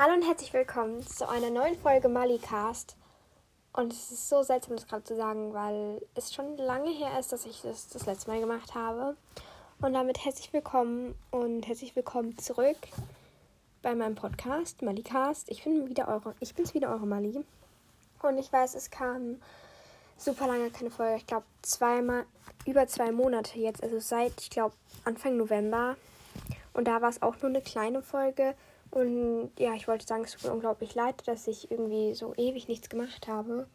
Hallo und herzlich willkommen zu einer neuen Folge Malicast. Und es ist so seltsam, das gerade zu sagen, weil es schon lange her ist, dass ich das das letzte Mal gemacht habe. Und damit herzlich willkommen und herzlich willkommen zurück bei meinem Podcast Malicast. Ich bin wieder eure, ich bin's wieder eure Mali. Und ich weiß, es kam super lange keine Folge. Ich glaube zweimal über zwei Monate jetzt, also seit ich glaube Anfang November. Und da war es auch nur eine kleine Folge. Und ja, ich wollte sagen, es tut mir unglaublich leid, dass ich irgendwie so ewig nichts gemacht habe.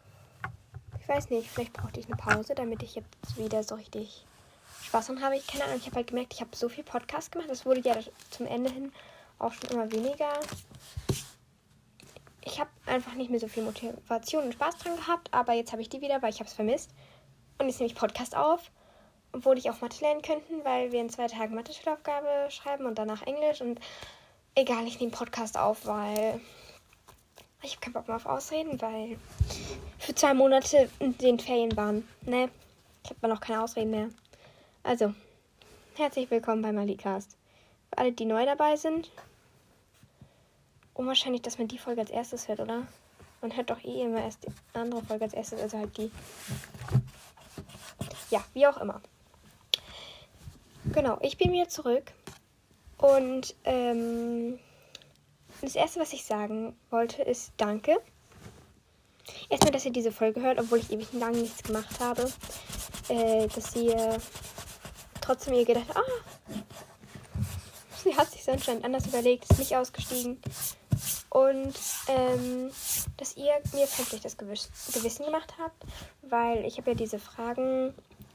Ich weiß nicht, vielleicht brauchte ich eine Pause, damit ich jetzt wieder so richtig Spaß dran habe. Ich keine Ahnung, ich habe halt gemerkt, ich habe so viel Podcast gemacht. Das wurde ja zum Ende hin auch schon immer weniger. Ich habe einfach nicht mehr so viel Motivation und Spaß dran gehabt, aber jetzt habe ich die wieder, weil ich habe es vermisst. Und jetzt nehme ich Podcast auf, obwohl ich auch Mathe lernen könnten, weil wir in zwei Tagen Mathe-Schulaufgabe schreiben und danach Englisch und egal, ich nehme Podcast auf, weil ich habe keinen Bock mehr auf Ausreden, weil für zwei Monate in den Ferien waren. Ne, ich habe noch keine Ausreden mehr. Also, herzlich willkommen bei Malikast. Für alle, die neu dabei sind, unwahrscheinlich, dass man die Folge als erstes hört, oder? Man hört doch eh immer erst die andere Folge als erstes, also halt die. Ja, wie auch immer. Genau, ich bin wieder zurück und ähm, das Erste, was ich sagen wollte, ist Danke. Erstmal, dass ihr diese Folge hört, obwohl ich ewig lang nichts gemacht habe. Äh, dass ihr trotzdem ihr gedacht, ah, sie hat sich anscheinend anders überlegt, ist nicht ausgestiegen. Und ähm, dass ihr mir vielleicht das Gewissen gemacht habt, weil ich habe ja diese Fragen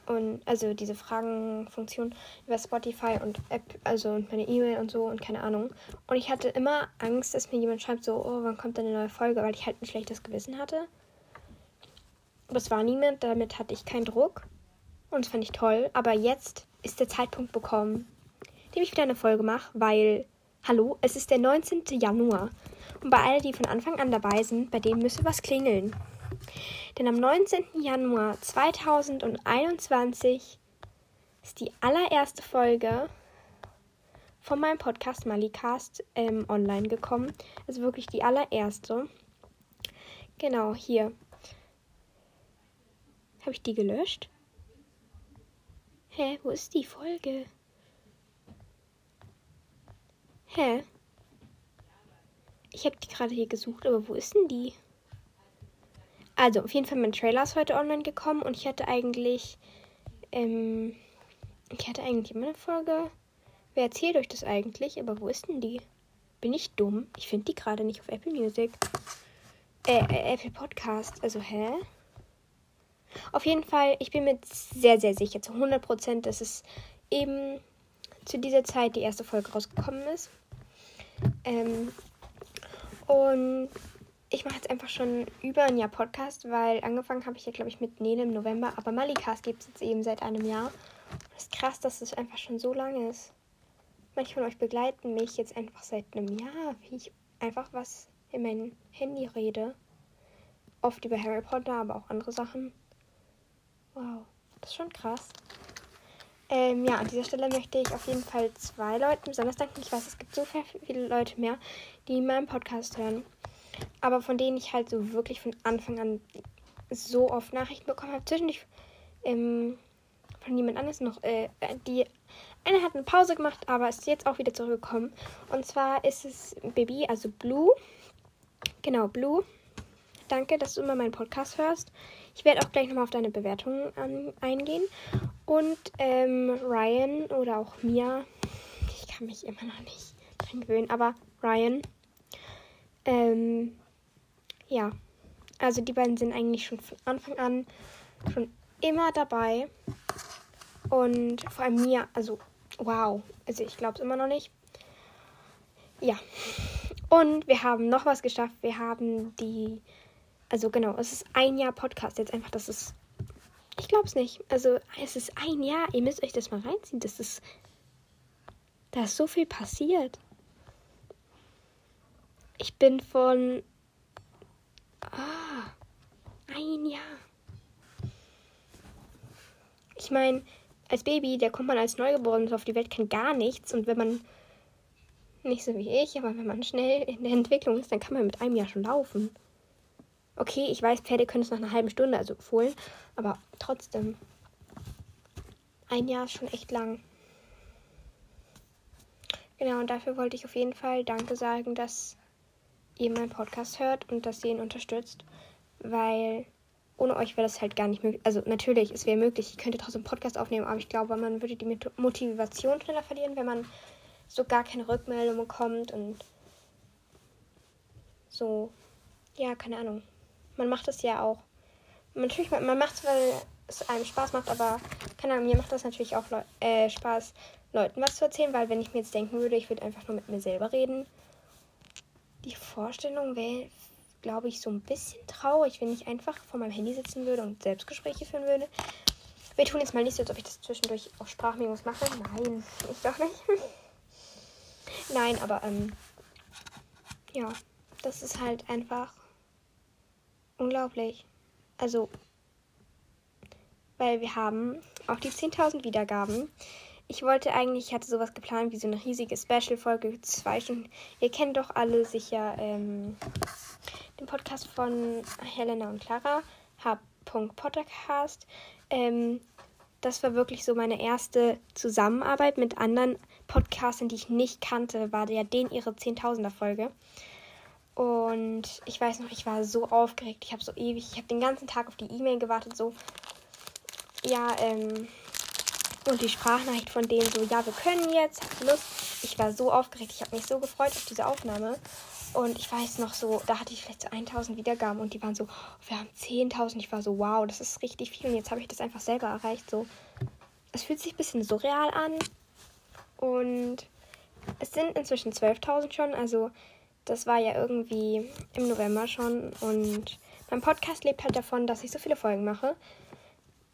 und also diese Fragenfunktion über Spotify und App, also meine E-Mail und so und keine Ahnung. Und ich hatte immer Angst, dass mir jemand schreibt, so, oh, wann kommt eine neue Folge, weil ich halt ein schlechtes Gewissen hatte. Aber es war niemand, damit hatte ich keinen Druck. Und das fand ich toll. Aber jetzt ist der Zeitpunkt bekommen, dem ich wieder eine Folge mache, weil, hallo, es ist der 19. Januar. Und bei allen, die von Anfang an dabei sind, bei denen müsste was klingeln. Denn am 19. Januar 2021 ist die allererste Folge von meinem Podcast Malicast ähm, online gekommen. Also wirklich die allererste. Genau, hier. Habe ich die gelöscht? Hä, wo ist die Folge? Hä? Ich habe die gerade hier gesucht, aber wo ist denn die? Also, auf jeden Fall, mein Trailer ist heute online gekommen und ich hatte eigentlich, ähm, ich hatte eigentlich immer eine Folge. Wer erzählt euch das eigentlich? Aber wo ist denn die? Bin ich dumm? Ich finde die gerade nicht auf Apple Music. Äh, äh, Apple Podcast. Also, hä? Auf jeden Fall, ich bin mir sehr, sehr sicher, zu 100%, dass es eben zu dieser Zeit die erste Folge rausgekommen ist. Ähm, und ich mache jetzt einfach schon über ein Jahr Podcast, weil angefangen habe ich ja, glaube ich, mit Nene im November, aber Malicast gibt es jetzt eben seit einem Jahr. Es ist krass, dass es einfach schon so lange ist. Manche von euch begleiten mich jetzt einfach seit einem Jahr, wie ich einfach was in mein Handy rede. Oft über Harry Potter, aber auch andere Sachen. Wow, das ist schon krass. Ähm, ja, an dieser Stelle möchte ich auf jeden Fall zwei Leuten besonders danken. Ich weiß, es gibt so viele Leute mehr, die meinen Podcast hören aber von denen ich halt so wirklich von Anfang an so oft Nachrichten bekommen habe. Zwischendurch ähm, von jemand anderes noch, äh, die eine hat eine Pause gemacht, aber ist jetzt auch wieder zurückgekommen. Und zwar ist es Baby, also Blue. Genau, Blue. Danke, dass du immer meinen Podcast hörst. Ich werde auch gleich nochmal auf deine Bewertungen an, eingehen. Und ähm, Ryan oder auch Mia. Ich kann mich immer noch nicht dran gewöhnen, aber Ryan ähm, ja, also die beiden sind eigentlich schon von Anfang an schon immer dabei. Und vor allem mir, also wow, also ich glaube es immer noch nicht. Ja. Und wir haben noch was geschafft. Wir haben die, also genau, es ist ein Jahr Podcast jetzt einfach, das ist, ich glaube es nicht. Also es ist ein Jahr, ihr müsst euch das mal reinziehen. Das ist, da ist so viel passiert. Ich bin von. Ah, ein Jahr. Ich meine, als Baby, da kommt man als Neugeborenes auf die Welt, kennt gar nichts. Und wenn man Nicht so wie ich, aber wenn man schnell in der Entwicklung ist, dann kann man mit einem Jahr schon laufen. Okay, ich weiß, Pferde können es nach einer halben Stunde, also fohlen, aber trotzdem. Ein Jahr ist schon echt lang. Genau, und dafür wollte ich auf jeden Fall Danke sagen, dass ihr meinen Podcast hört und dass ihr ihn unterstützt, weil ohne euch wäre das halt gar nicht möglich. Also natürlich, es wäre möglich, ich könnte trotzdem einen Podcast aufnehmen, aber ich glaube, man würde die Motivation schneller verlieren, wenn man so gar keine Rückmeldung bekommt und so, ja, keine Ahnung. Man macht es ja auch. Natürlich, man, man macht es, weil es einem Spaß macht, aber keine Ahnung, mir macht das natürlich auch Leu äh, Spaß, Leuten was zu erzählen, weil wenn ich mir jetzt denken würde, ich würde einfach nur mit mir selber reden, die Vorstellung wäre glaube ich, so ein bisschen traurig, wenn ich einfach vor meinem Handy sitzen würde und Selbstgespräche führen würde. Wir tun jetzt mal nicht so, als ob ich das zwischendurch auf Sprachmemos mache. Nein, ich doch nicht. Nein, aber ähm, ja, das ist halt einfach unglaublich. Also, weil wir haben auch die 10.000 Wiedergaben. Ich wollte eigentlich, ich hatte sowas geplant wie so eine riesige Special-Folge, zwei Stunden. Ihr kennt doch alle sicher ähm, den Podcast von Helena und Clara, H.Podcast. Ähm, das war wirklich so meine erste Zusammenarbeit mit anderen Podcastern, die ich nicht kannte, war ja den ihre Zehntausender Folge. Und ich weiß noch, ich war so aufgeregt. Ich habe so ewig, ich habe den ganzen Tag auf die E-Mail gewartet, so. Ja, ähm. Und die Sprachnachricht von denen so, ja, wir können jetzt, habt Lust? Ich war so aufgeregt, ich habe mich so gefreut auf diese Aufnahme. Und ich weiß noch so, da hatte ich vielleicht so 1000 Wiedergaben und die waren so, wir haben 10.000. Ich war so, wow, das ist richtig viel. Und jetzt habe ich das einfach selber erreicht. So, es fühlt sich ein bisschen surreal an. Und es sind inzwischen 12.000 schon. Also, das war ja irgendwie im November schon. Und mein Podcast lebt halt davon, dass ich so viele Folgen mache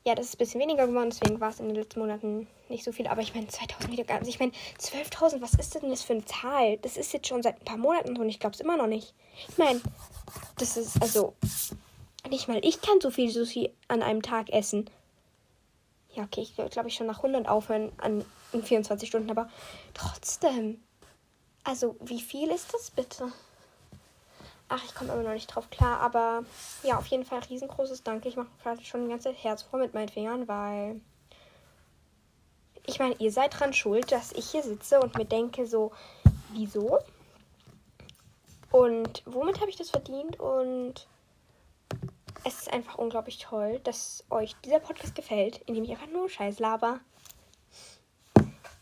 ja, das ist ein bisschen weniger geworden, deswegen war es in den letzten Monaten nicht so viel. Aber ich meine, 2000 Wiedergaben. Also ich meine, 12.000, was ist denn das für eine Zahl? Das ist jetzt schon seit ein paar Monaten so und ich glaube es immer noch nicht. Ich meine, das ist, also, nicht mal ich kann so viel Sushi an einem Tag essen. Ja, okay, ich glaube ich schon nach 100 aufhören an, in 24 Stunden, aber trotzdem. Also, wie viel ist das bitte? Ach, ich komme aber noch nicht drauf klar. Aber ja, auf jeden Fall riesengroßes Danke. Ich mache gerade schon die ganze Zeit Herz vor mit meinen Fingern, weil ich meine, ihr seid dran schuld, dass ich hier sitze und mir denke so, wieso? Und womit habe ich das verdient? Und es ist einfach unglaublich toll, dass euch dieser Podcast gefällt, in dem ich einfach nur Scheiß laber.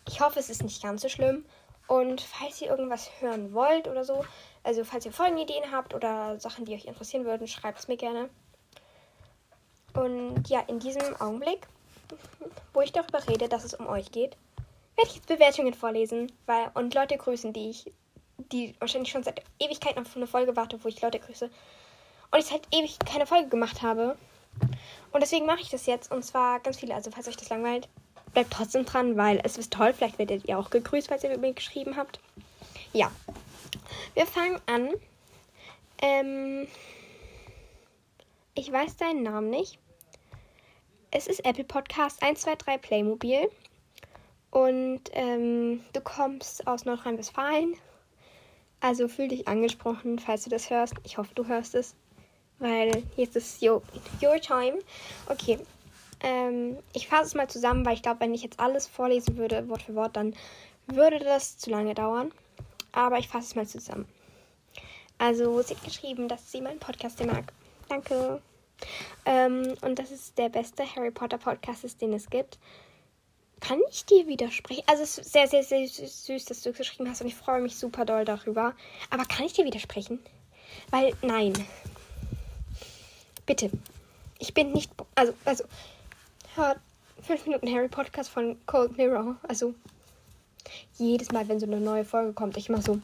Ich hoffe, es ist nicht ganz so schlimm. Und falls ihr irgendwas hören wollt oder so, also falls ihr Folgenideen habt oder Sachen, die euch interessieren würden, schreibt es mir gerne. Und ja, in diesem Augenblick, wo ich darüber rede, dass es um euch geht, werde ich jetzt Bewertungen vorlesen weil, und Leute grüßen, die ich, die wahrscheinlich schon seit Ewigkeiten auf eine Folge warte, wo ich Leute grüße. Und ich seit ewig keine Folge gemacht habe. Und deswegen mache ich das jetzt. Und zwar ganz viele. Also falls euch das langweilt, bleibt trotzdem dran, weil es ist toll. Vielleicht werdet ihr auch gegrüßt, falls ihr mir geschrieben habt. Ja. Wir fangen an. Ähm, ich weiß deinen Namen nicht. Es ist Apple Podcast 123 Playmobil. Und ähm, du kommst aus Nordrhein-Westfalen. Also fühl dich angesprochen, falls du das hörst. Ich hoffe, du hörst es. Weil jetzt ist your, your time. Okay. Ähm, ich fasse es mal zusammen, weil ich glaube, wenn ich jetzt alles vorlesen würde, Wort für Wort, dann würde das zu lange dauern. Aber ich fasse es mal zusammen. Also, sie hat geschrieben, dass sie meinen Podcast mag. Danke. Ähm, und dass es der beste Harry Potter Podcast ist, den es gibt. Kann ich dir widersprechen? Also, es ist sehr, sehr, sehr süß, dass du es geschrieben hast und ich freue mich super doll darüber. Aber kann ich dir widersprechen? Weil, nein. Bitte. Ich bin nicht. Also, also. Hört 5 Minuten Harry Podcast von Cold Mirror. Also, jedes Mal, wenn so eine neue Folge kommt, ich mache so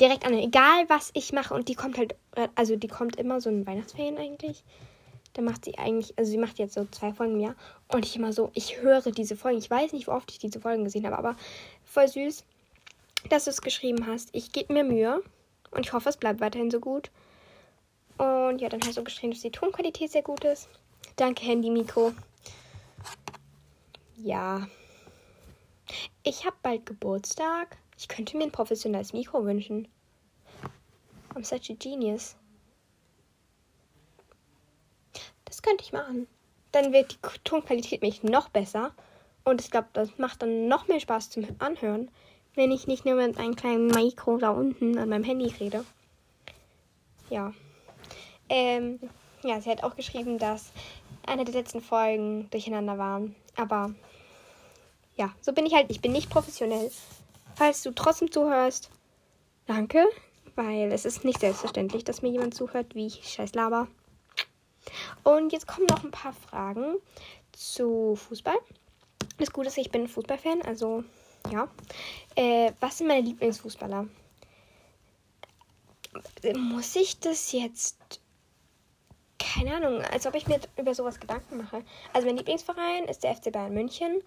direkt an, egal was ich mache und die kommt halt, also die kommt immer so in Weihnachtsferien eigentlich. Da macht sie eigentlich, also sie macht jetzt so zwei Folgen im Jahr und ich immer so, ich höre diese Folgen. Ich weiß nicht, wie oft ich diese Folgen gesehen habe, aber voll süß, dass du es geschrieben hast. Ich gebe mir Mühe und ich hoffe, es bleibt weiterhin so gut. Und ja, dann hast du geschrieben, dass die Tonqualität sehr gut ist. Danke, Handy, Mikro. Ja, ich habe bald Geburtstag. Ich könnte mir ein professionelles Mikro wünschen. I'm such a genius. Das könnte ich machen. Dann wird die Tonqualität mich noch besser. Und ich glaube, das macht dann noch mehr Spaß zum Anhören, wenn ich nicht nur mit einem kleinen Mikro da unten an meinem Handy rede. Ja. Ähm, ja, sie hat auch geschrieben, dass eine der letzten Folgen durcheinander waren. Aber ja, so bin ich halt. Ich bin nicht professionell. Falls du trotzdem zuhörst, danke, weil es ist nicht selbstverständlich, dass mir jemand zuhört, wie ich scheiß laber. Und jetzt kommen noch ein paar Fragen zu Fußball. Das Gute ist, ich bin Fußballfan, also ja. Äh, was sind meine Lieblingsfußballer? Muss ich das jetzt keine Ahnung, als ob ich mir über sowas Gedanken mache. Also mein Lieblingsverein ist der FC Bayern München.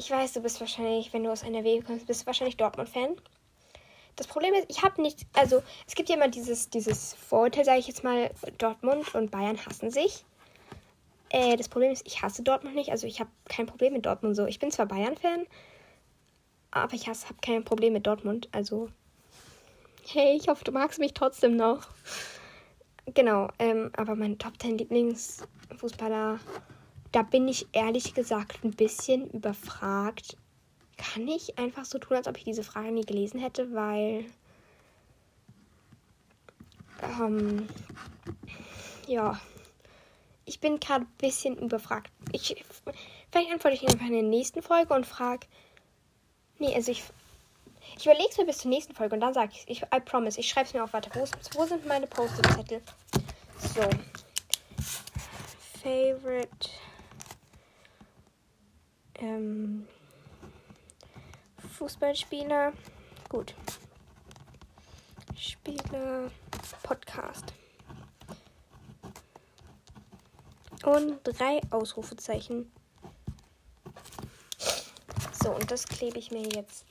Ich weiß, du bist wahrscheinlich, wenn du aus NRW kommst, bist du wahrscheinlich Dortmund-Fan. Das Problem ist, ich habe nicht, also es gibt ja immer dieses, dieses Vorurteil, sage ich jetzt mal, Dortmund und Bayern hassen sich. Äh, das Problem ist, ich hasse Dortmund nicht, also ich habe kein Problem mit Dortmund so. Ich bin zwar Bayern-Fan, aber ich habe kein Problem mit Dortmund, also hey, ich hoffe, du magst mich trotzdem noch. Genau, ähm, aber mein Top 10 Lieblingsfußballer, da bin ich ehrlich gesagt ein bisschen überfragt. Kann ich einfach so tun, als ob ich diese Frage nie gelesen hätte, weil. Ähm, ja. Ich bin gerade ein bisschen überfragt. Ich, vielleicht antworte ich einfach in der nächsten Folge und frage. Nee, also ich ich überlege es mir bis zur nächsten Folge und dann sage ich ich I promise, ich schreibe es mir auf. Warte, wo, wo sind meine Post-it-Zettel? So. Favorite. Ähm, Fußballspieler. Gut. Spieler. Podcast. Und drei Ausrufezeichen. So, und das klebe ich mir jetzt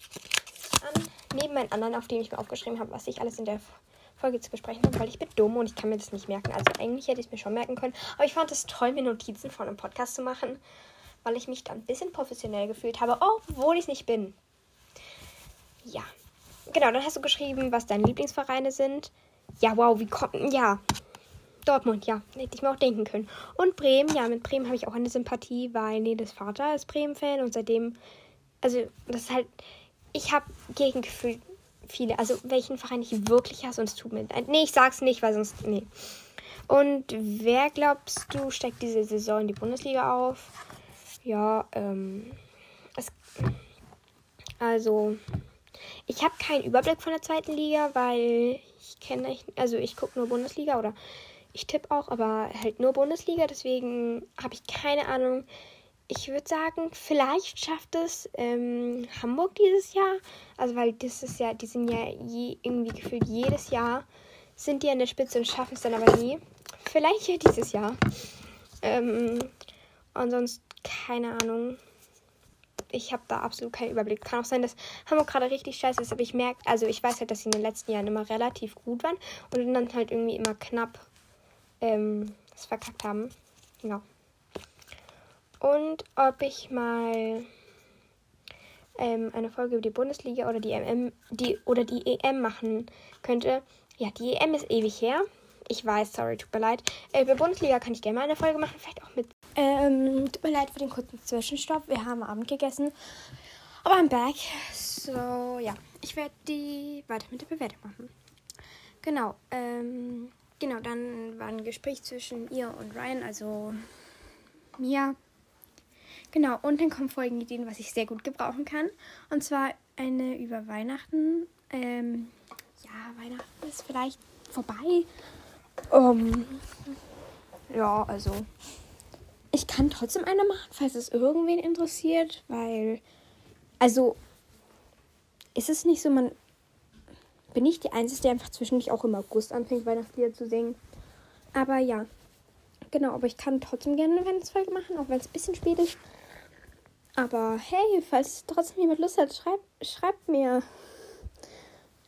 an. Neben meinen anderen, auf denen ich mir aufgeschrieben habe, was ich alles in der Folge zu besprechen habe, weil ich bin dumm und ich kann mir das nicht merken. Also eigentlich hätte ich es mir schon merken können. Aber ich fand es toll, mir Notizen von einem Podcast zu machen, weil ich mich dann ein bisschen professionell gefühlt habe, obwohl ich es nicht bin. Ja. Genau, dann hast du geschrieben, was deine Lieblingsvereine sind. Ja, wow, wie kommt. Ja. Dortmund, ja. Hätte ich mir auch denken können. Und Bremen, ja, mit Bremen habe ich auch eine Sympathie, weil Nedes Vater ist Bremen-Fan und seitdem. Also, das ist halt ich habe Gegengefühl viele. Also welchen Verein ich wirklich hasse und es tut mir leid. Nee, ich sag's nicht, weil sonst. Nee. Und wer glaubst du steigt diese Saison in die Bundesliga auf? Ja, ähm. Es, also. Ich habe keinen Überblick von der zweiten Liga, weil ich kenne, also ich gucke nur Bundesliga oder ich tippe auch, aber halt nur Bundesliga. Deswegen habe ich keine Ahnung, ich würde sagen, vielleicht schafft es ähm, Hamburg dieses Jahr. Also, weil das ist ja, die sind ja je, irgendwie gefühlt jedes Jahr sind die an der Spitze und schaffen es dann aber nie. Vielleicht ja dieses Jahr. Ähm, ansonsten keine Ahnung. Ich habe da absolut keinen Überblick. Kann auch sein, dass Hamburg gerade richtig scheiße ist, aber ich merke, also ich weiß halt, dass sie in den letzten Jahren immer relativ gut waren und dann halt irgendwie immer knapp ähm, verkackt haben. Ja und ob ich mal ähm, eine Folge über die Bundesliga oder die MM die oder die EM machen könnte. Ja, die EM ist ewig her. Ich weiß, sorry, tut mir leid. Äh, über Bundesliga kann ich gerne mal eine Folge machen, vielleicht auch mit. Ähm, tut mir leid für den kurzen Zwischenstopp. Wir haben Abend gegessen. Aber I'm back. So, ja. Ich werde die weiter mit der Bewertung machen. Genau. Ähm, genau, dann war ein Gespräch zwischen ihr und Ryan, also mir. Genau, und dann kommen Folgenideen, was ich sehr gut gebrauchen kann. Und zwar eine über Weihnachten. Ähm, ja, Weihnachten ist vielleicht vorbei. Um, ja, also. Ich kann trotzdem eine machen, falls es irgendwen interessiert, weil. Also. Ist es nicht so, man. Bin ich die Einzige, die einfach zwischendurch auch im August anfängt, Weihnachtslieder zu singen? Aber ja. Genau, aber ich kann trotzdem gerne eine Weihnachtsfolge machen, auch wenn es ein bisschen spät ist. Aber hey, falls trotzdem jemand Lust hat, schreibt, schreibt mir.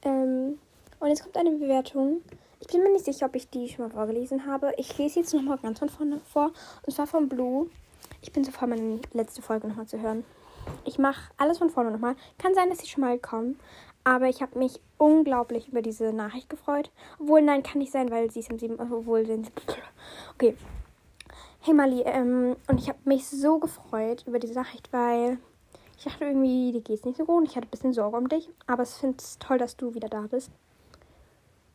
Ähm, und jetzt kommt eine Bewertung. Ich bin mir nicht sicher, ob ich die schon mal vorgelesen habe. Ich lese jetzt nochmal ganz von vorne vor. Und zwar von Blue. Ich bin so froh, meine letzte Folge nochmal zu hören. Ich mache alles von vorne nochmal. Kann sein, dass sie schon mal kommen. Aber ich habe mich unglaublich über diese Nachricht gefreut. Obwohl, nein, kann nicht sein, weil sie ist am 7. Obwohl, okay. Hey Mali, ähm, und ich habe mich so gefreut über diese Nachricht, weil ich dachte irgendwie, dir geht's nicht so gut. Ich hatte ein bisschen Sorge um dich. Aber ich finde es toll, dass du wieder da bist.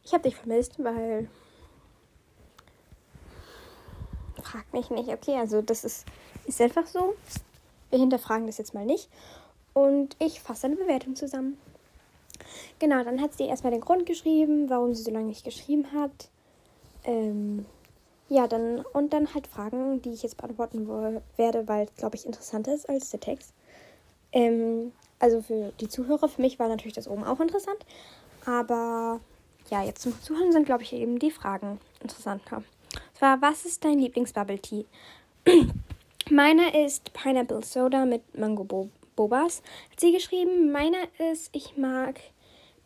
Ich habe dich vermisst, weil. Frag mich nicht. Okay, also das ist, ist einfach so. Wir hinterfragen das jetzt mal nicht. Und ich fasse eine Bewertung zusammen. Genau, dann hat sie erstmal den Grund geschrieben, warum sie so lange nicht geschrieben hat. Ähm, ja, dann und dann halt Fragen, die ich jetzt beantworten werde, weil es, glaube ich, interessanter ist als der Text. Ähm, also für die Zuhörer, für mich war natürlich das oben auch interessant. Aber ja, jetzt zum Zuhören sind, glaube ich, eben die Fragen interessanter. Und zwar, was ist dein Lieblings-Bubble Tea? Meiner ist Pineapple Soda mit Mango Bo Bobas. Hat sie geschrieben. Meiner ist, ich mag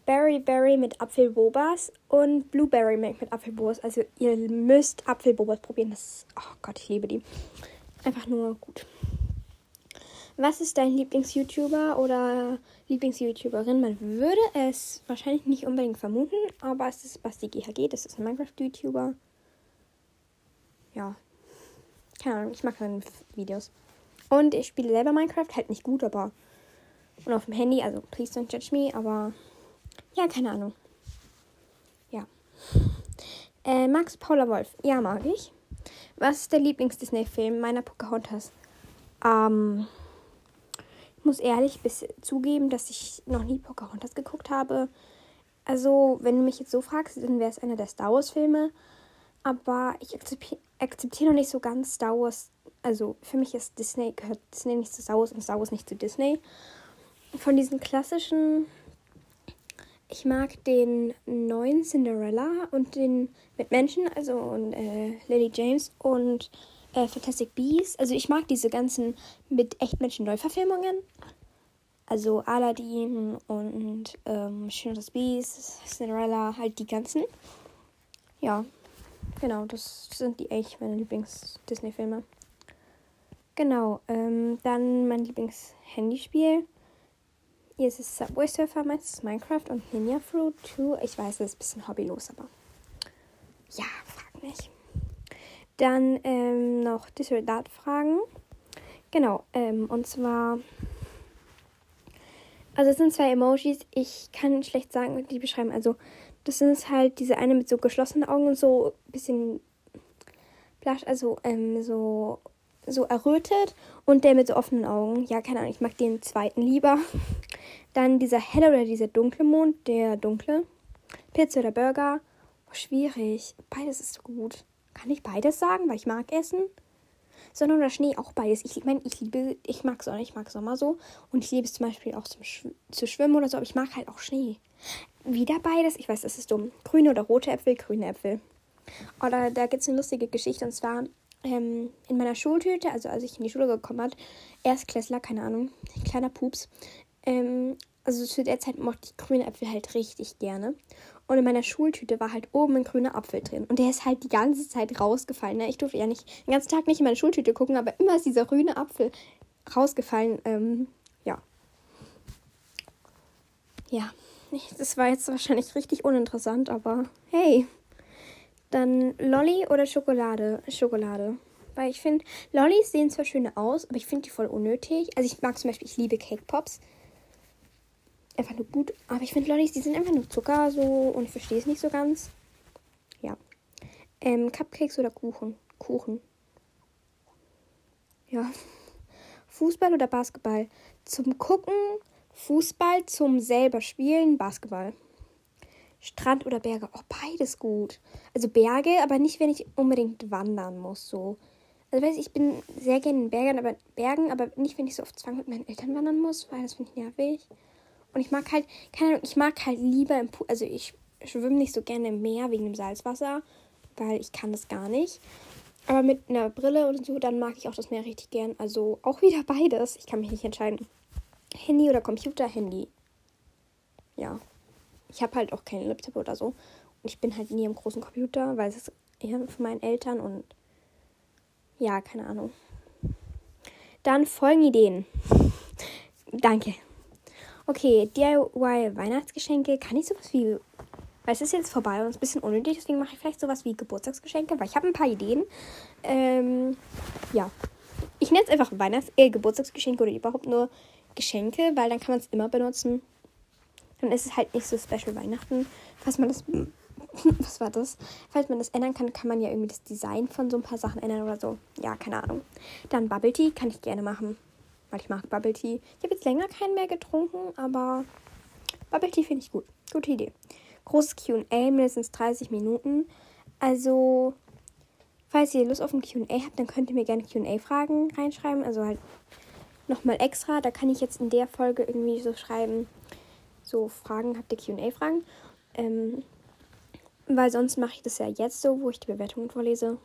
Berry Berry mit Apfelbobas und Blueberry Milk mit Apfelbobas. Also ihr müsst Apfelbobas probieren. Das ist, oh Gott, ich liebe die. Einfach nur gut. Was ist dein Lieblings-YouTuber oder Lieblings-YouTuberin? Man würde es wahrscheinlich nicht unbedingt vermuten, aber es ist Basti GHG, das ist ein Minecraft-YouTuber. Ja. Keine Ahnung, ich mag seine Videos. Und ich spiele selber Minecraft, halt nicht gut, aber. Und auf dem Handy, also please don't judge me, aber. Ja, keine Ahnung. Ja. Äh, Max Paula Wolf. Ja, mag ich. Was ist der Lieblings-Disney-Film meiner Pocahontas? Ähm muss ehrlich zugeben, dass ich noch nie Pocahontas geguckt habe. Also, wenn du mich jetzt so fragst, dann wäre es einer der Star Wars-Filme. Aber ich akzeptiere noch nicht so ganz Star Wars. Also, für mich ist Disney, gehört Disney nicht zu Star Wars und Star Wars nicht zu Disney. Von diesen klassischen. Ich mag den neuen Cinderella und den mit Menschen, also und äh, Lily James und äh, Fantastic Beasts. Also ich mag diese ganzen mit Echtmenschen Neuverfilmungen. Also Aladdin und ähm, Schön das Beast, Cinderella, halt die ganzen. Ja, genau, das sind die echt meine Lieblings-Disney-Filme. Genau, ähm, dann mein Lieblings-Handyspiel. Hier ist es Subway Surfer, meins Minecraft und Ninja Fruit 2. Ich weiß, das ist ein bisschen hobbylos, aber ja, frag mich. Dann ähm, noch This or That Fragen. Genau, ähm, und zwar. Also es sind zwei Emojis. Ich kann schlecht sagen, die beschreiben. Also das sind halt diese eine mit so geschlossenen Augen und so ein bisschen blasch, also ähm, so so errötet und der mit so offenen Augen. Ja, keine Ahnung, ich mag den zweiten lieber. Dann dieser helle oder dieser dunkle Mond, der dunkle. Pizza oder Burger. Oh, schwierig. Beides ist gut. Kann ich beides sagen, weil ich mag Essen? Sonne oder Schnee, auch beides. Ich meine, ich liebe, ich mag Sonne, ich mag Sommer so. Und ich liebe es zum Beispiel auch zum Sch zu schwimmen oder so, aber ich mag halt auch Schnee. Wieder beides, ich weiß, das ist dumm. Grüne oder rote Äpfel, grüne Äpfel. Oder da gibt es eine lustige Geschichte und zwar ähm, in meiner Schultüte, also als ich in die Schule gekommen hat, Erstklässler, keine Ahnung, kleiner Pups. Ähm, also zu der Zeit mochte ich grüne Äpfel halt richtig gerne. Und in meiner Schultüte war halt oben ein grüner Apfel drin. Und der ist halt die ganze Zeit rausgefallen. Ne? Ich durfte ja nicht den ganzen Tag nicht in meine Schultüte gucken, aber immer ist dieser grüne Apfel rausgefallen. Ähm, ja. Ja. Das war jetzt wahrscheinlich richtig uninteressant, aber hey. Dann Lolli oder Schokolade? Schokolade. Weil ich finde, Lollis sehen zwar schön aus, aber ich finde die voll unnötig. Also ich mag zum Beispiel, ich liebe Cake Pops einfach nur gut. Aber ich finde Lollis, die sind einfach nur Zucker so und ich verstehe es nicht so ganz. Ja. Ähm, Cupcakes oder Kuchen? Kuchen. Ja. Fußball oder Basketball? Zum Gucken Fußball, zum selber spielen Basketball. Strand oder Berge? Oh, beides gut. Also Berge, aber nicht, wenn ich unbedingt wandern muss, so. Also weiß ich bin sehr gerne in Bergen, aber Bergen, aber nicht, wenn ich so oft Zwang mit meinen Eltern wandern muss, weil das finde ich nervig. Und ich mag halt, keine Ahnung, ich mag halt lieber im Pool, also ich schwimme nicht so gerne im Meer wegen dem Salzwasser, weil ich kann das gar nicht. Aber mit einer Brille und so, dann mag ich auch das Meer richtig gern. Also auch wieder beides. Ich kann mich nicht entscheiden. Handy oder Computer, Handy. Ja. Ich habe halt auch keinen Laptop oder so. Und ich bin halt nie am großen Computer, weil es ist eher von meinen Eltern und ja, keine Ahnung. Dann Folgenideen. Danke. Okay, DIY Weihnachtsgeschenke. Kann ich sowas wie. Weil es ist jetzt vorbei und es ist ein bisschen unnötig, deswegen mache ich vielleicht sowas wie Geburtstagsgeschenke, weil ich habe ein paar Ideen. Ähm, ja. Ich nenne es einfach Weihnachts-, äh, Geburtstagsgeschenke oder überhaupt nur Geschenke, weil dann kann man es immer benutzen. Dann ist es halt nicht so special Weihnachten. Falls man das. Was war das? Falls man das ändern kann, kann man ja irgendwie das Design von so ein paar Sachen ändern oder so. Ja, keine Ahnung. Dann Bubble Tea kann ich gerne machen weil ich mag Bubble Tea. Ich habe jetzt länger keinen mehr getrunken, aber Bubble Tea finde ich gut. Gute Idee. Großes QA, mindestens 30 Minuten. Also, falls ihr Lust auf ein QA habt, dann könnt ihr mir gerne QA-Fragen reinschreiben. Also halt nochmal extra. Da kann ich jetzt in der Folge irgendwie so schreiben, so Fragen, habt ihr QA-Fragen? Ähm, weil sonst mache ich das ja jetzt so, wo ich die Bewertungen vorlese.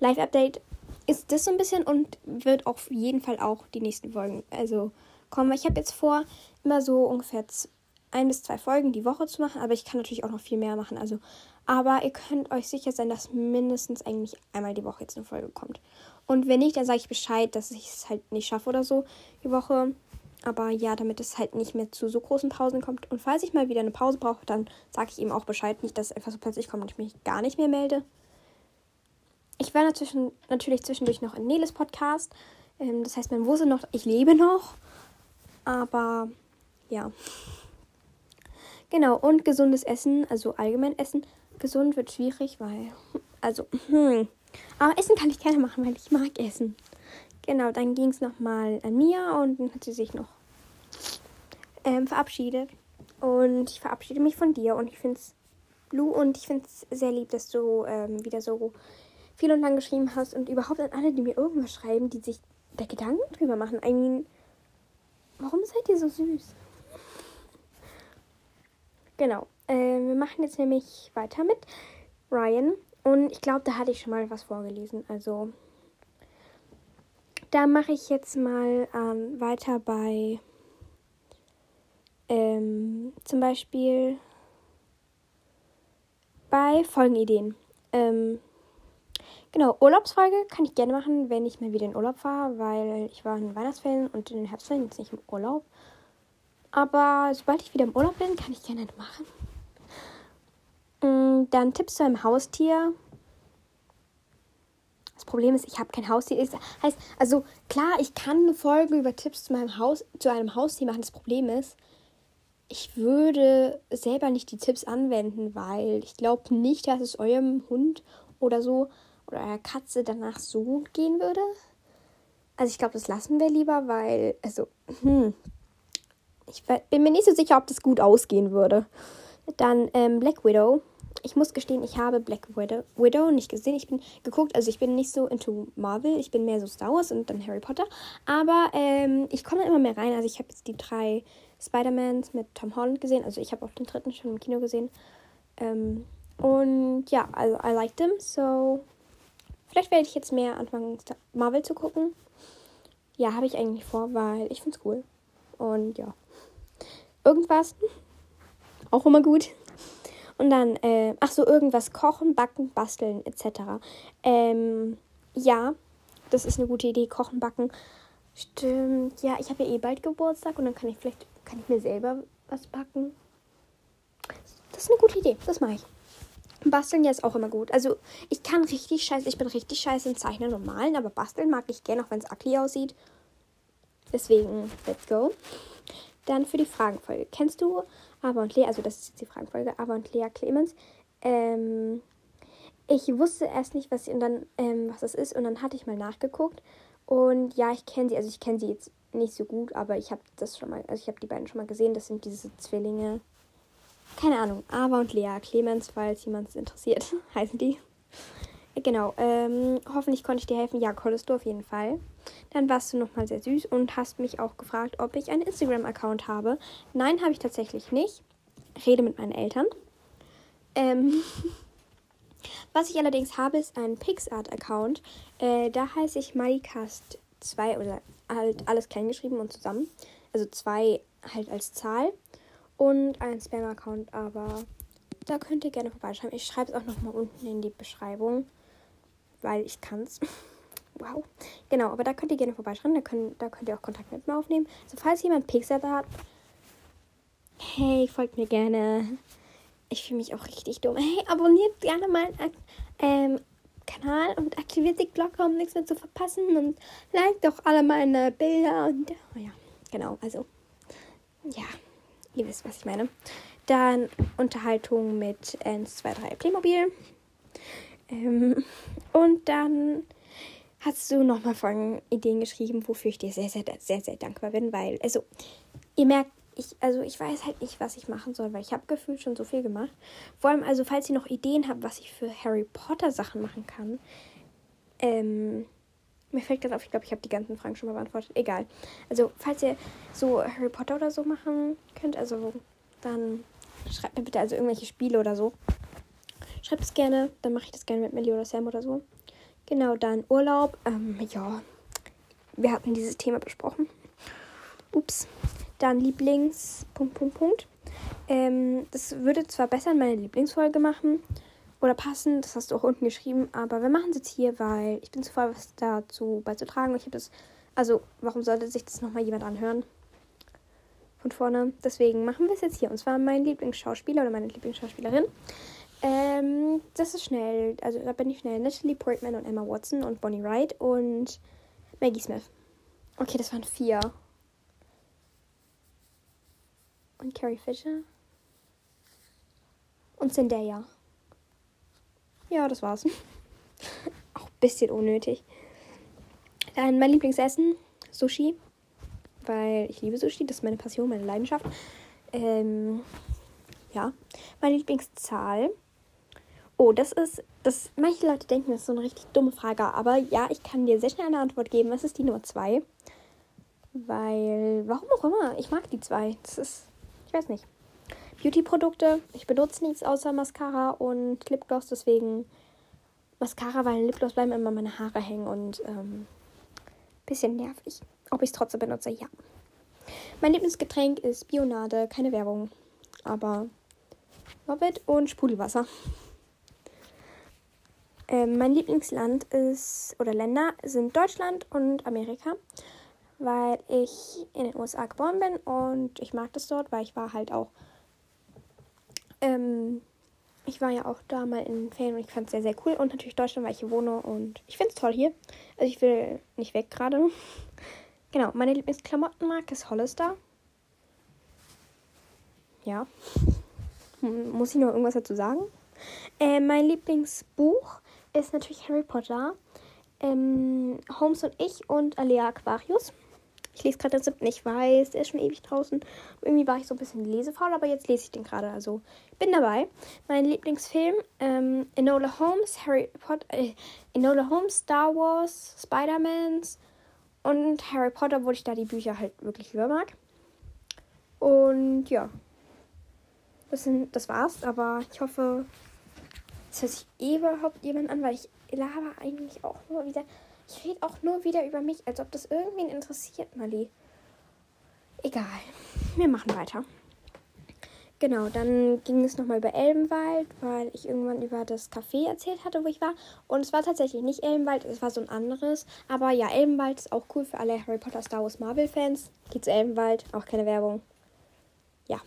Live-Update ist das so ein bisschen und wird auf jeden Fall auch die nächsten Folgen also kommen. Ich habe jetzt vor, immer so ungefähr ein bis zwei Folgen die Woche zu machen, aber ich kann natürlich auch noch viel mehr machen. Also, aber ihr könnt euch sicher sein, dass mindestens eigentlich einmal die Woche jetzt eine Folge kommt. Und wenn nicht, dann sage ich Bescheid, dass ich es halt nicht schaffe oder so die Woche. Aber ja, damit es halt nicht mehr zu so großen Pausen kommt. Und falls ich mal wieder eine Pause brauche, dann sage ich ihm auch Bescheid. Nicht, dass es einfach so plötzlich kommt und ich mich gar nicht mehr melde ich war dazwischen, natürlich zwischendurch noch in Neles Podcast. Ähm, das heißt, man wusste noch, ich lebe noch. Aber ja. Genau, und gesundes Essen, also allgemein Essen. Gesund wird schwierig, weil. Also, hm. Aber Essen kann ich gerne machen, weil ich mag Essen. Genau, dann ging es nochmal an Mia und dann hat sie sich noch ähm, verabschiedet. Und ich verabschiede mich von dir und ich finde es, Lu, und ich finde es sehr lieb, dass du ähm, wieder so viel und lang geschrieben hast und überhaupt an alle, die mir irgendwas schreiben, die sich da Gedanken drüber machen. I mean, warum seid ihr so süß? Genau. Äh, wir machen jetzt nämlich weiter mit Ryan. Und ich glaube, da hatte ich schon mal was vorgelesen. Also, da mache ich jetzt mal ähm, weiter bei ähm, zum Beispiel bei Folgenideen. Ähm, Genau, Urlaubsfolge kann ich gerne machen, wenn ich mal wieder in Urlaub war, weil ich war in den Weihnachtsferien und in den Herbstferien jetzt nicht im Urlaub. Aber sobald ich wieder im Urlaub bin, kann ich gerne machen. Mm, dann Tipps zu einem Haustier. Das Problem ist, ich habe kein Haustier. Das heißt, also klar, ich kann eine Folge über Tipps zu meinem Haus, zu einem Haustier machen. Das Problem ist, ich würde selber nicht die Tipps anwenden, weil ich glaube nicht, dass es eurem Hund oder so oder einer Katze danach so gut gehen würde. Also ich glaube, das lassen wir lieber, weil, also, hm, ich bin mir nicht so sicher, ob das gut ausgehen würde. Dann ähm, Black Widow. Ich muss gestehen, ich habe Black Widow, nicht gesehen. Ich bin geguckt, also ich bin nicht so into Marvel. Ich bin mehr so Star Wars und dann Harry Potter. Aber ähm, ich komme immer mehr rein. Also ich habe jetzt die drei Spider-Mans mit Tom Holland gesehen. Also ich habe auch den dritten schon im Kino gesehen. Ähm, und ja, also I like them. So Vielleicht werde ich jetzt mehr anfangen, Marvel zu gucken. Ja, habe ich eigentlich vor, weil ich finde es cool. Und ja. Irgendwas. Auch immer gut. Und dann, äh, ach so, irgendwas kochen, backen, basteln, etc. Ähm, ja, das ist eine gute Idee. Kochen, backen. Stimmt. Ja, ich habe ja eh bald Geburtstag und dann kann ich vielleicht, kann ich mir selber was backen. Das ist eine gute Idee. Das mache ich. Basteln ja ist auch immer gut. Also ich kann richtig scheiße, ich bin richtig scheiße im Zeichnen und Malen, aber basteln mag ich gerne, auch wenn es ugly aussieht. Deswegen, let's go. Dann für die Fragenfolge. Kennst du Ava und Lea, also das ist jetzt die Fragenfolge, Ava und Lea Clemens. Ähm, ich wusste erst nicht, was, und dann, ähm, was das ist und dann hatte ich mal nachgeguckt. Und ja, ich kenne sie, also ich kenne sie jetzt nicht so gut, aber ich habe das schon mal, also ich habe die beiden schon mal gesehen. Das sind diese Zwillinge keine Ahnung, Ava und Lea Clemens, falls jemand es interessiert, heißen die. Genau, ähm, hoffentlich konnte ich dir helfen. Ja, konntest du auf jeden Fall. Dann warst du nochmal sehr süß und hast mich auch gefragt, ob ich einen Instagram-Account habe. Nein, habe ich tatsächlich nicht. Rede mit meinen Eltern. Ähm, was ich allerdings habe, ist ein PixArt-Account. Äh, da heiße ich MyCast2 oder halt alles klein geschrieben und zusammen. Also zwei halt als Zahl und ein Spam-Account, aber da könnt ihr gerne vorbeischreiben. Ich schreibe es auch nochmal unten in die Beschreibung, weil ich kann es. Wow. Genau, aber da könnt ihr gerne vorbeischauen. Da könnt, da könnt ihr auch Kontakt mit mir aufnehmen. Also falls jemand Pixar hat, hey, folgt mir gerne. Ich fühle mich auch richtig dumm. Hey, abonniert gerne meinen ähm, Kanal und aktiviert die Glocke, um nichts mehr zu verpassen. Und liked doch alle meine Bilder. Und oh ja, genau, also ja, ihr wisst, was ich meine. Dann Unterhaltung mit 1, 2, 3 Playmobil. Ähm, und dann hast du nochmal folgende Ideen geschrieben, wofür ich dir sehr, sehr, sehr, sehr dankbar bin, weil, also, ihr merkt, ich, also ich weiß halt nicht, was ich machen soll, weil ich habe gefühlt schon so viel gemacht. Vor allem, also falls ihr noch Ideen habt, was ich für Harry Potter Sachen machen kann, ähm, mir fällt gerade auf, ich glaube, ich habe die ganzen Fragen schon mal beantwortet. Egal. Also, falls ihr so Harry Potter oder so machen könnt, also dann schreibt mir bitte also irgendwelche Spiele oder so. Schreibt es gerne, dann mache ich das gerne mit Millie oder Sam oder so. Genau, dann Urlaub. Ähm, ja, wir hatten dieses Thema besprochen. Ups. Dann Lieblings. Punkt, Punkt, Punkt. Ähm, das würde zwar besser in meine Lieblingsfolge machen oder passen, das hast du auch unten geschrieben, aber wir machen es jetzt hier, weil ich bin zu voll, was dazu beizutragen. Und ich habe das. Also, warum sollte sich das nochmal jemand anhören? Von vorne. Deswegen machen wir es jetzt hier. Und zwar mein Lieblingsschauspieler oder meine Lieblingsschauspielerin. Ähm, das ist schnell. Also da bin ich schnell. Natalie Portman und Emma Watson und Bonnie Wright und Maggie Smith. Okay, das waren vier. Und Carrie Fisher. Und Zendaya. Ja, das war's. Auch ein bisschen unnötig. Dann mein Lieblingsessen, Sushi. Weil ich liebe Sushi, das ist meine Passion, meine Leidenschaft. Ähm, ja. Meine Lieblingszahl Oh, das ist, das, manche Leute denken, das ist so eine richtig dumme Frage, aber ja, ich kann dir sehr schnell eine Antwort geben. Es ist die Nummer 2. Weil, warum auch immer, ich mag die zwei. Das ist, ich weiß nicht. Beauty-Produkte, ich benutze nichts außer Mascara und Lipgloss, deswegen Mascara, weil Lipgloss bleiben immer meine Haare hängen und ähm, bisschen nervig. Ob ich es trotzdem benutze, ja. Mein Lieblingsgetränk ist Bionade, keine Werbung, aber Love it und Sprudelwasser. Ähm, mein Lieblingsland ist, oder Länder sind Deutschland und Amerika, weil ich in den USA geboren bin und ich mag das dort, weil ich war halt auch, ähm, ich war ja auch da mal in Ferien und ich fand es sehr, sehr cool. Und natürlich Deutschland, weil ich hier wohne und ich finde es toll hier. Also ich will nicht weg gerade. genau, meine Lieblingsklamottenmarke ist Hollister. Ja. Muss ich noch irgendwas dazu sagen? Äh, mein Lieblingsbuch ist natürlich Harry Potter, ähm, Holmes und ich und Alea Aquarius. Ich lese gerade den siebten, ich weiß, der ist schon ewig draußen. Irgendwie war ich so ein bisschen lesefaul, aber jetzt lese ich den gerade, also bin dabei. Mein Lieblingsfilm, ähm, Enola Holmes, Harry Potter, äh, Enola Holmes, Star Wars, Spider-Mans und Harry Potter, obwohl ich da die Bücher halt wirklich lieber mag. Und ja, das, sind, das war's, aber ich hoffe, das hört sich überhaupt jemand an, weil ich laber eigentlich auch nur wieder. Ich rede auch nur wieder über mich, als ob das irgendwen interessiert, Mali. Egal. Wir machen weiter. Genau, dann ging es nochmal über Elbenwald, weil ich irgendwann über das Café erzählt hatte, wo ich war. Und es war tatsächlich nicht Elbenwald, es war so ein anderes. Aber ja, Elbenwald ist auch cool für alle Harry Potter, Star Wars, Marvel-Fans. Geht zu Elbenwald, auch keine Werbung. Ja.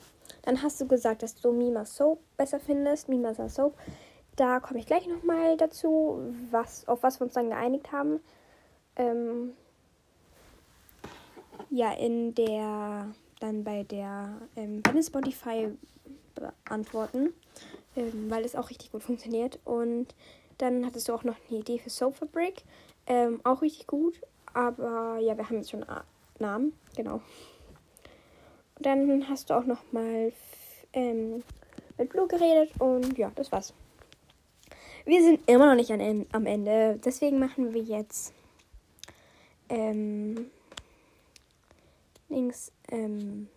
Dann hast du gesagt, dass du Mima Soap besser findest. Mima Soap da komme ich gleich nochmal dazu, was, auf was wir uns dann geeinigt haben. Ähm, ja, in der, dann bei der, ähm, Spotify beantworten, ähm, weil es auch richtig gut funktioniert. Und dann hattest du auch noch eine Idee für Soap Fabric, ähm, auch richtig gut. Aber ja, wir haben jetzt schon Namen, genau. Und dann hast du auch noch mal ähm, mit Blue geredet und ja, das war's. Wir sind immer noch nicht am Ende. Deswegen machen wir jetzt ähm, links ähm,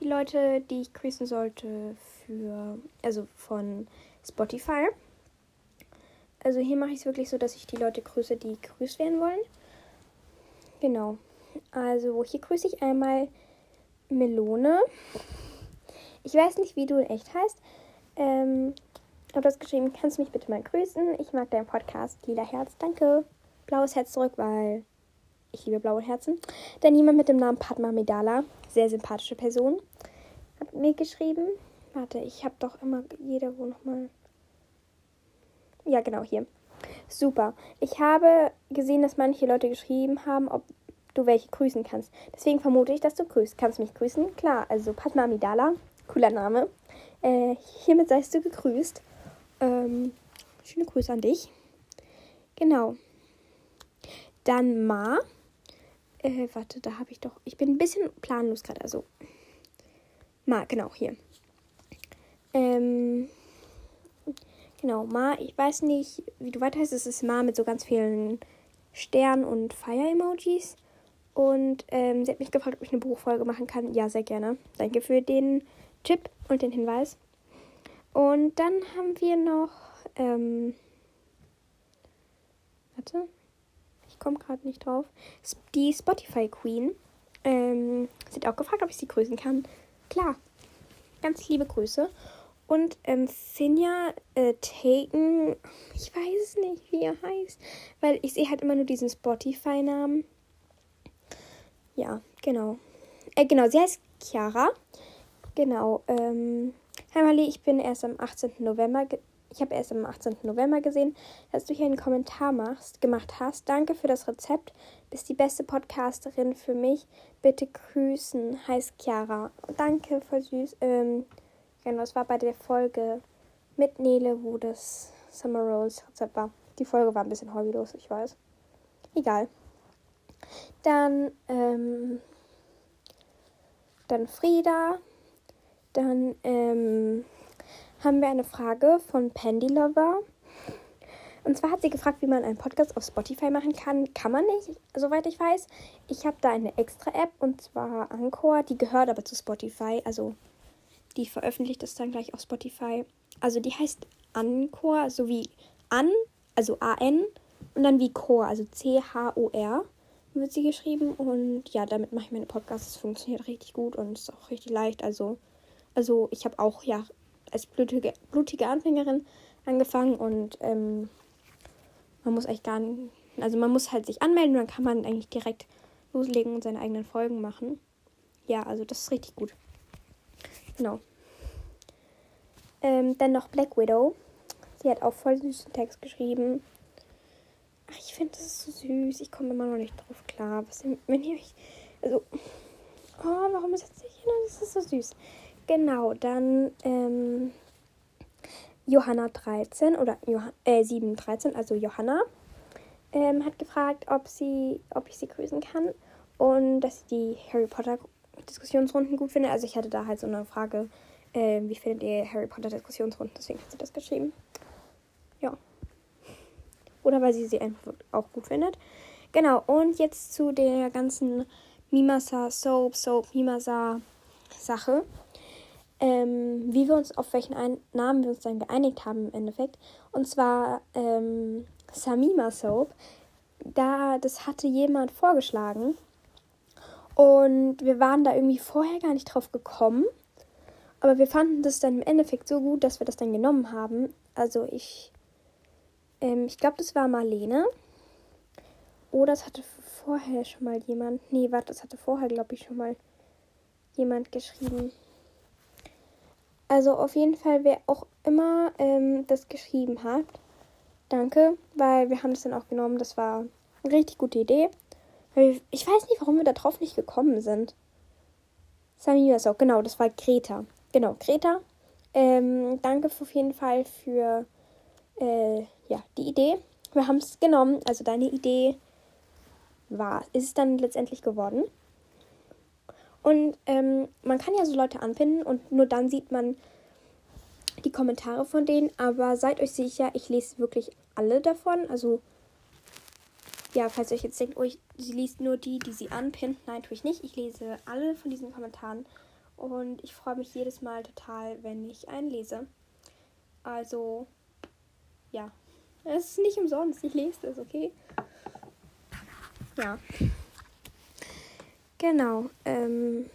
die Leute, die ich grüßen sollte für also von Spotify. Also hier mache ich es wirklich so, dass ich die Leute grüße, die grüßt werden wollen. Genau. Also hier grüße ich einmal Melone. Ich weiß nicht, wie du in echt heißt. Ähm, habe das geschrieben, kannst du mich bitte mal grüßen? Ich mag deinen Podcast, Lila Herz, danke. blaues Herz zurück, weil ich liebe blaue Herzen. Dann jemand mit dem Namen Padma Medala, sehr sympathische Person, hat mir geschrieben. Warte, ich habe doch immer jede wo nochmal. Ja, genau, hier. Super. Ich habe gesehen, dass manche Leute geschrieben haben, ob du welche grüßen kannst. Deswegen vermute ich, dass du grüßt. Kannst du mich grüßen? Klar, also Padma Amidala, cooler Name. Äh, hiermit seist du gegrüßt. Ähm, schöne Grüße an dich. Genau. Dann Ma. Äh, warte, da habe ich doch. Ich bin ein bisschen planlos gerade. Also. Ma, genau, hier. Ähm. Genau, Ma, ich weiß nicht, wie du weiter heißt. Es ist Ma mit so ganz vielen Stern- und Fire-Emojis. Und ähm, sie hat mich gefragt, ob ich eine Buchfolge machen kann. Ja, sehr gerne. Danke für den Tipp und den Hinweis. Und dann haben wir noch. Ähm, warte. Ich komme gerade nicht drauf. Die Spotify Queen. Ähm, hat auch gefragt, ob ich sie grüßen kann. Klar. Ganz liebe Grüße. Und ähm, Finja äh, Taken, ich weiß nicht, wie er heißt, weil ich sehe halt immer nur diesen Spotify-Namen. Ja, genau. Äh, genau, sie heißt Chiara. Genau. Ähm, Hi Mali, ich bin erst am 18. November, ich habe erst am 18. November gesehen, dass du hier einen Kommentar machst, gemacht hast. Danke für das Rezept. Bist die beste Podcasterin für mich. Bitte grüßen. Heißt Chiara. Danke, voll süß. Ähm, Genau, das war bei der Folge mit Nele, wo das Summer Rolls Rezept war. Die Folge war ein bisschen hobbylos, ich weiß. Egal. Dann, ähm, dann Frieda. Dann, ähm, haben wir eine Frage von Pandy Lover. Und zwar hat sie gefragt, wie man einen Podcast auf Spotify machen kann. Kann man nicht, soweit ich weiß. Ich habe da eine extra App und zwar Anchor. Die gehört aber zu Spotify. Also die veröffentlicht es dann gleich auf Spotify. Also die heißt Anchor, so wie an, also A-N und dann wie Chor, also C-H-O-R wird sie geschrieben. Und ja, damit mache ich meine Podcasts. Es funktioniert richtig gut und ist auch richtig leicht. Also, also ich habe auch ja als blutige, blutige Anfängerin angefangen und ähm, man muss eigentlich gar nicht, also man muss halt sich anmelden und dann kann man eigentlich direkt loslegen und seine eigenen Folgen machen. Ja, also das ist richtig gut. Genau. Ähm, dann noch Black Widow. Sie hat auch voll süßen Text geschrieben. Ach, ich finde das so süß. Ich komme immer noch nicht drauf klar. Was denn, wenn ihr euch. Also. Oh, warum ist das nicht? Das ist so süß. Genau, dann ähm, Johanna 13 oder Johann, äh, 713, also Johanna, ähm, hat gefragt, ob sie, ob ich sie grüßen kann und dass sie die Harry Potter Diskussionsrunden gut finde. Also ich hatte da halt so eine Frage, äh, wie findet ihr Harry Potter Diskussionsrunden? Deswegen hat sie das geschrieben. Ja. Oder weil sie sie einfach auch gut findet. Genau, und jetzt zu der ganzen Mimasa Soap, Soap, Mimasa Sache. Ähm, wie wir uns, auf welchen Ein Namen wir uns dann geeinigt haben im Endeffekt. Und zwar ähm, Samima Soap. Da, das hatte jemand vorgeschlagen. Und wir waren da irgendwie vorher gar nicht drauf gekommen. Aber wir fanden das dann im Endeffekt so gut, dass wir das dann genommen haben. Also ich, ähm, ich glaube, das war Marlene. Oder es hatte vorher schon mal jemand. Nee, warte, das hatte vorher, glaube ich, schon mal jemand geschrieben. Also auf jeden Fall, wer auch immer ähm, das geschrieben hat, danke, weil wir haben das dann auch genommen. Das war eine richtig gute Idee. Ich weiß nicht, warum wir da drauf nicht gekommen sind. Sami auch, genau, das war Greta. Genau, Greta. Ähm, danke auf jeden Fall für äh, ja, die Idee. Wir haben es genommen, also deine Idee war, ist es dann letztendlich geworden. Und ähm, man kann ja so Leute anpinnen und nur dann sieht man die Kommentare von denen. Aber seid euch sicher, ich lese wirklich alle davon. Also ja, falls ihr euch jetzt denkt, oh, ich, sie liest nur die, die sie anpinnt. Nein, tue ich nicht. Ich lese alle von diesen Kommentaren. Und ich freue mich jedes Mal total, wenn ich einen lese. Also, ja. Es ist nicht umsonst. Ich lese das, okay? Ja. Genau. Ähm,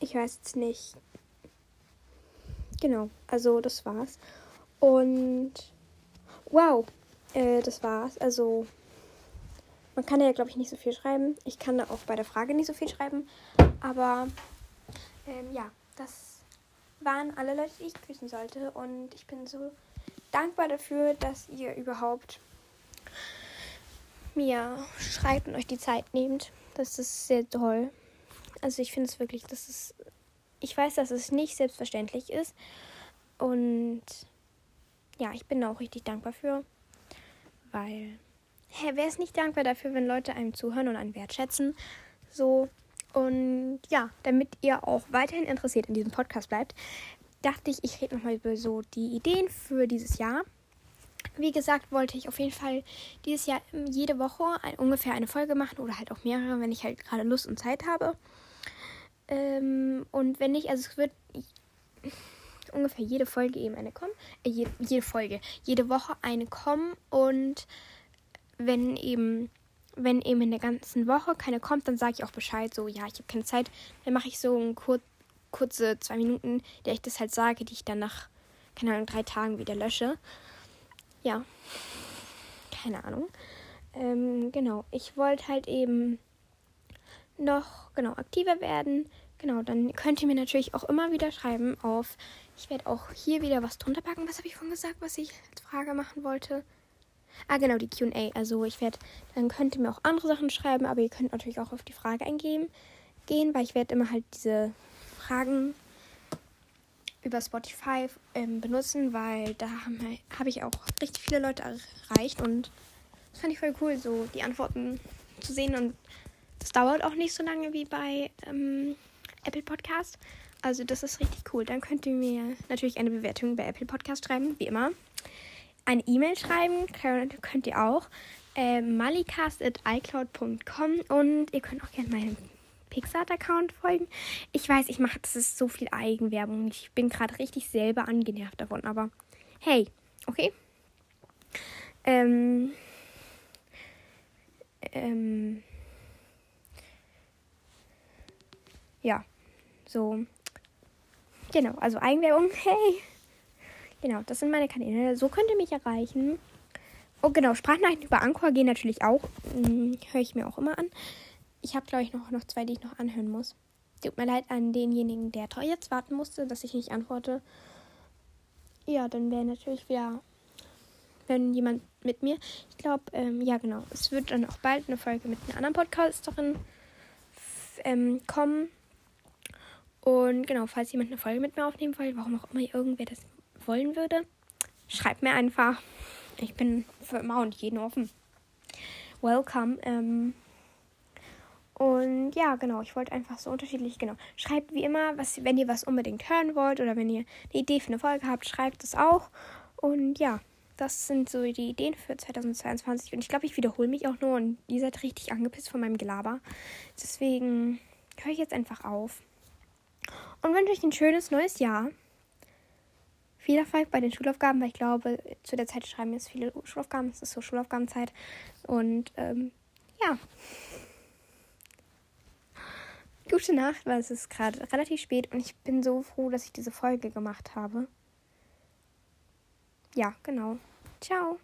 ich weiß jetzt nicht. Genau. Also, das war's. Und wow. Äh, das war's. Also, man kann ja, glaube ich, nicht so viel schreiben. Ich kann da auch bei der Frage nicht so viel schreiben. Aber, ähm, ja, das waren alle Leute, die ich grüßen sollte. Und ich bin so dankbar dafür, dass ihr überhaupt mir schreibt und euch die Zeit nehmt. Das ist sehr toll. Also ich finde es wirklich, dass es. Ich weiß, dass es nicht selbstverständlich ist. Und ja, ich bin auch richtig dankbar für. Weil. Hä, wer ist nicht dankbar dafür, wenn Leute einem zuhören und einen wertschätzen? So. Und ja, damit ihr auch weiterhin interessiert in diesem Podcast bleibt, dachte ich, ich rede nochmal über so die Ideen für dieses Jahr. Wie gesagt, wollte ich auf jeden Fall dieses Jahr jede Woche ein, ungefähr eine Folge machen oder halt auch mehrere, wenn ich halt gerade Lust und Zeit habe. Ähm, und wenn nicht, also es wird ungefähr jede Folge eben eine kommen. Äh, jede, jede Folge, jede Woche eine kommen. Und wenn eben, wenn eben in der ganzen Woche keine kommt, dann sage ich auch Bescheid, so ja, ich habe keine Zeit. Dann mache ich so ein kur kurze zwei Minuten, der ich das halt sage, die ich dann nach, keine Ahnung, drei Tagen wieder lösche ja, keine Ahnung. Ähm, genau, ich wollte halt eben noch genau aktiver werden. Genau, dann könnt ihr mir natürlich auch immer wieder schreiben auf. Ich werde auch hier wieder was drunter packen. Was habe ich vorhin gesagt, was ich als Frage machen wollte? Ah, genau, die QA. Also ich werde, dann könnt ihr mir auch andere Sachen schreiben, aber ihr könnt natürlich auch auf die Frage eingehen, gehen, weil ich werde immer halt diese Fragen über Spotify ähm, benutzen, weil da habe hab ich auch richtig viele Leute erreicht und das fand ich voll cool, so die Antworten zu sehen und das dauert auch nicht so lange wie bei ähm, Apple Podcast. Also das ist richtig cool. Dann könnt ihr mir natürlich eine Bewertung bei Apple Podcast schreiben, wie immer. Eine E-Mail schreiben könnt ihr auch. Äh, malicast.icloud.com und ihr könnt auch gerne meine Pixar-Account folgen. Ich weiß, ich mache, das ist so viel Eigenwerbung. Ich bin gerade richtig selber angenervt davon, aber hey, okay? Ähm, ähm, ja, so. Genau, also Eigenwerbung, hey. Genau, das sind meine Kanäle. So könnt ihr mich erreichen. Oh, genau, Sprachnachrichten über Anchor gehen natürlich auch. Hm, Höre ich mir auch immer an. Ich habe, glaube ich, noch, noch zwei, die ich noch anhören muss. Tut mir leid an denjenigen, der jetzt warten musste, dass ich nicht antworte. Ja, dann wäre natürlich wieder, wenn jemand mit mir. Ich glaube, ähm, ja, genau. Es wird dann auch bald eine Folge mit einer anderen Podcasterin ähm, kommen. Und genau, falls jemand eine Folge mit mir aufnehmen will, warum auch immer irgendwer das wollen würde, schreibt mir einfach. Ich bin für immer und jeden offen. Welcome. Ähm, und ja, genau, ich wollte einfach so unterschiedlich, genau. Schreibt wie immer, was, wenn ihr was unbedingt hören wollt oder wenn ihr eine Idee für eine Folge habt, schreibt es auch. Und ja, das sind so die Ideen für 2022. Und ich glaube, ich wiederhole mich auch nur und ihr seid richtig angepisst von meinem Gelaber. Deswegen höre ich jetzt einfach auf. Und wünsche euch ein schönes neues Jahr. Viel Erfolg bei den Schulaufgaben, weil ich glaube, zu der Zeit schreiben jetzt viele Schulaufgaben. Es ist so Schulaufgabenzeit. Und ähm, ja gute Nacht, weil es ist gerade relativ spät und ich bin so froh, dass ich diese Folge gemacht habe. Ja, genau. Ciao.